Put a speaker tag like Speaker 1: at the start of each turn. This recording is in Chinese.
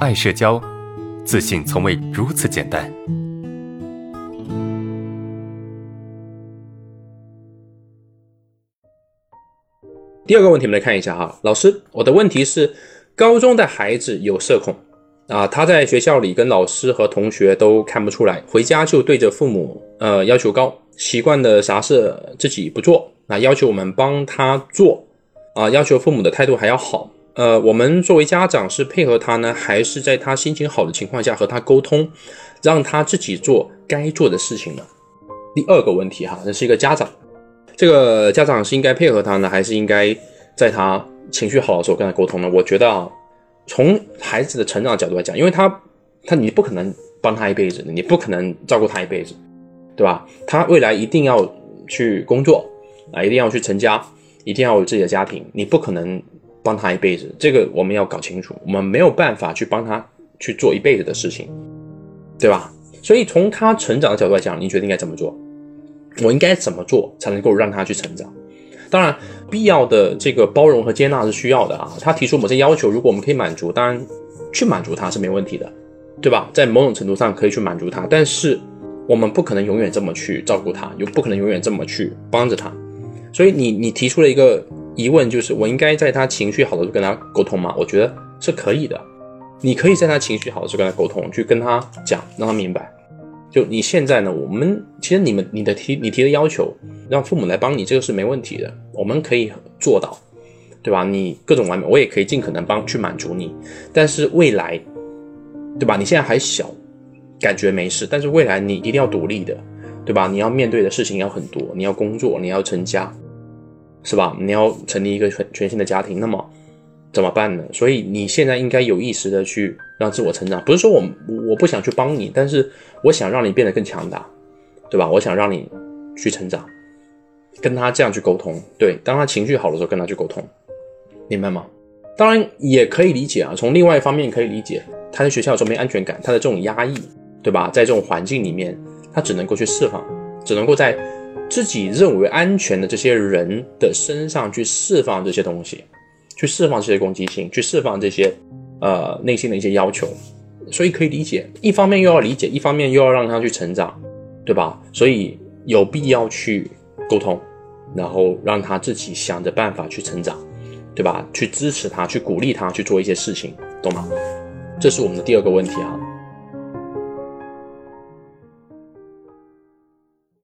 Speaker 1: 爱社交，自信从未如此简单。
Speaker 2: 第二个问题，我们来看一下哈，老师，我的问题是，高中的孩子有社恐啊，他在学校里跟老师和同学都看不出来，回家就对着父母呃要求高，习惯的啥事自己不做，啊，要求我们帮他做，啊，要求父母的态度还要好。呃，我们作为家长是配合他呢，还是在他心情好的情况下和他沟通，让他自己做该做的事情呢？第二个问题哈，这是一个家长，这个家长是应该配合他呢，还是应该在他情绪好的时候跟他沟通呢？我觉得啊，从孩子的成长角度来讲，因为他他你不可能帮他一辈子，你不可能照顾他一辈子，对吧？他未来一定要去工作啊，一定要去成家，一定要有自己的家庭，你不可能。帮他一辈子，这个我们要搞清楚。我们没有办法去帮他去做一辈子的事情，对吧？所以从他成长的角度来讲，你觉得应该怎么做？我应该怎么做才能够让他去成长？当然，必要的这个包容和接纳是需要的啊。他提出某些要求，如果我们可以满足，当然去满足他是没问题的，对吧？在某种程度上可以去满足他，但是我们不可能永远这么去照顾他，又不可能永远这么去帮着他。所以你你提出了一个。疑问就是：我应该在他情绪好的时候跟他沟通吗？我觉得是可以的。你可以在他情绪好的时候跟他沟通，去跟他讲，让他明白。就你现在呢，我们其实你们你的提你提的要求，让父母来帮你，这个是没问题的，我们可以做到，对吧？你各种完美，我也可以尽可能帮去满足你。但是未来，对吧？你现在还小，感觉没事，但是未来你一定要独立的，对吧？你要面对的事情要很多，你要工作，你要成家。是吧？你要成立一个全全新的家庭，那么怎么办呢？所以你现在应该有意识的去让自我成长，不是说我我不想去帮你，但是我想让你变得更强大，对吧？我想让你去成长，跟他这样去沟通。对，当他情绪好的时候，跟他去沟通，明白吗？当然也可以理解啊，从另外一方面可以理解，他在学校的时候没安全感，他的这种压抑，对吧？在这种环境里面，他只能够去释放，只能够在。自己认为安全的这些人的身上去释放这些东西，去释放这些攻击性，去释放这些呃内心的一些要求，所以可以理解。一方面又要理解，一方面又要让他去成长，对吧？所以有必要去沟通，然后让他自己想着办法去成长，对吧？去支持他，去鼓励他去做一些事情，懂吗？这是我们的第二个问题啊。